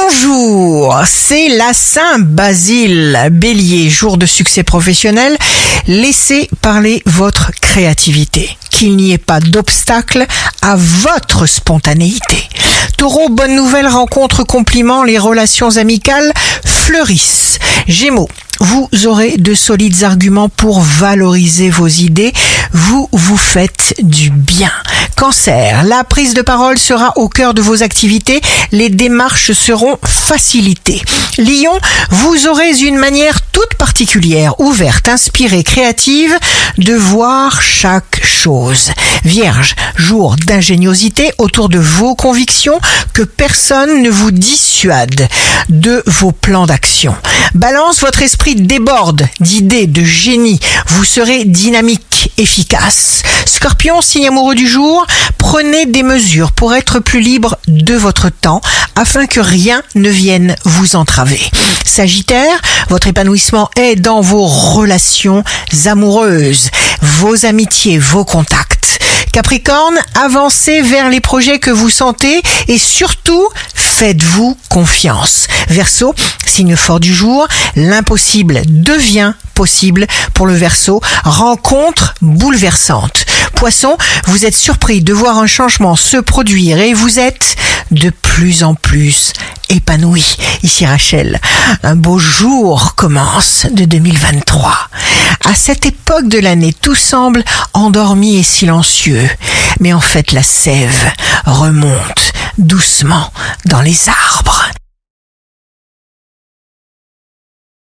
Bonjour, c'est la Saint-Basile. Bélier, jour de succès professionnel. Laissez parler votre créativité. Qu'il n'y ait pas d'obstacle à votre spontanéité. Taureau, bonne nouvelle, rencontre, compliment, les relations amicales fleurissent. Gémeaux, vous aurez de solides arguments pour valoriser vos idées. Vous vous faites du. Cancer, la prise de parole sera au cœur de vos activités. Les démarches seront facilitées. Lion, vous aurez une manière toute particulière, ouverte, inspirée, créative de voir chaque chose. Vierge, jour d'ingéniosité autour de vos convictions, que personne ne vous dissuade de vos plans d'action. Balance, votre esprit déborde d'idées, de génie. Vous serez dynamique, efficace. Scorpion, signe amoureux du jour, prenez des mesures pour être plus libre de votre temps afin que rien ne vienne vous entraver. Sagittaire, votre épanouissement est dans vos relations amoureuses, vos amitiés, vos contacts. Capricorne, avancez vers les projets que vous sentez et surtout faites-vous confiance. Verseau, signe fort du jour, l'impossible devient possible pour le Verseau. Rencontre bouleversante. Poisson, vous êtes surpris de voir un changement se produire et vous êtes de plus en plus épanoui. Ici Rachel, un beau jour commence de 2023. À cette époque de l'année, tout semble endormi et silencieux, mais en fait la sève remonte doucement dans les arbres.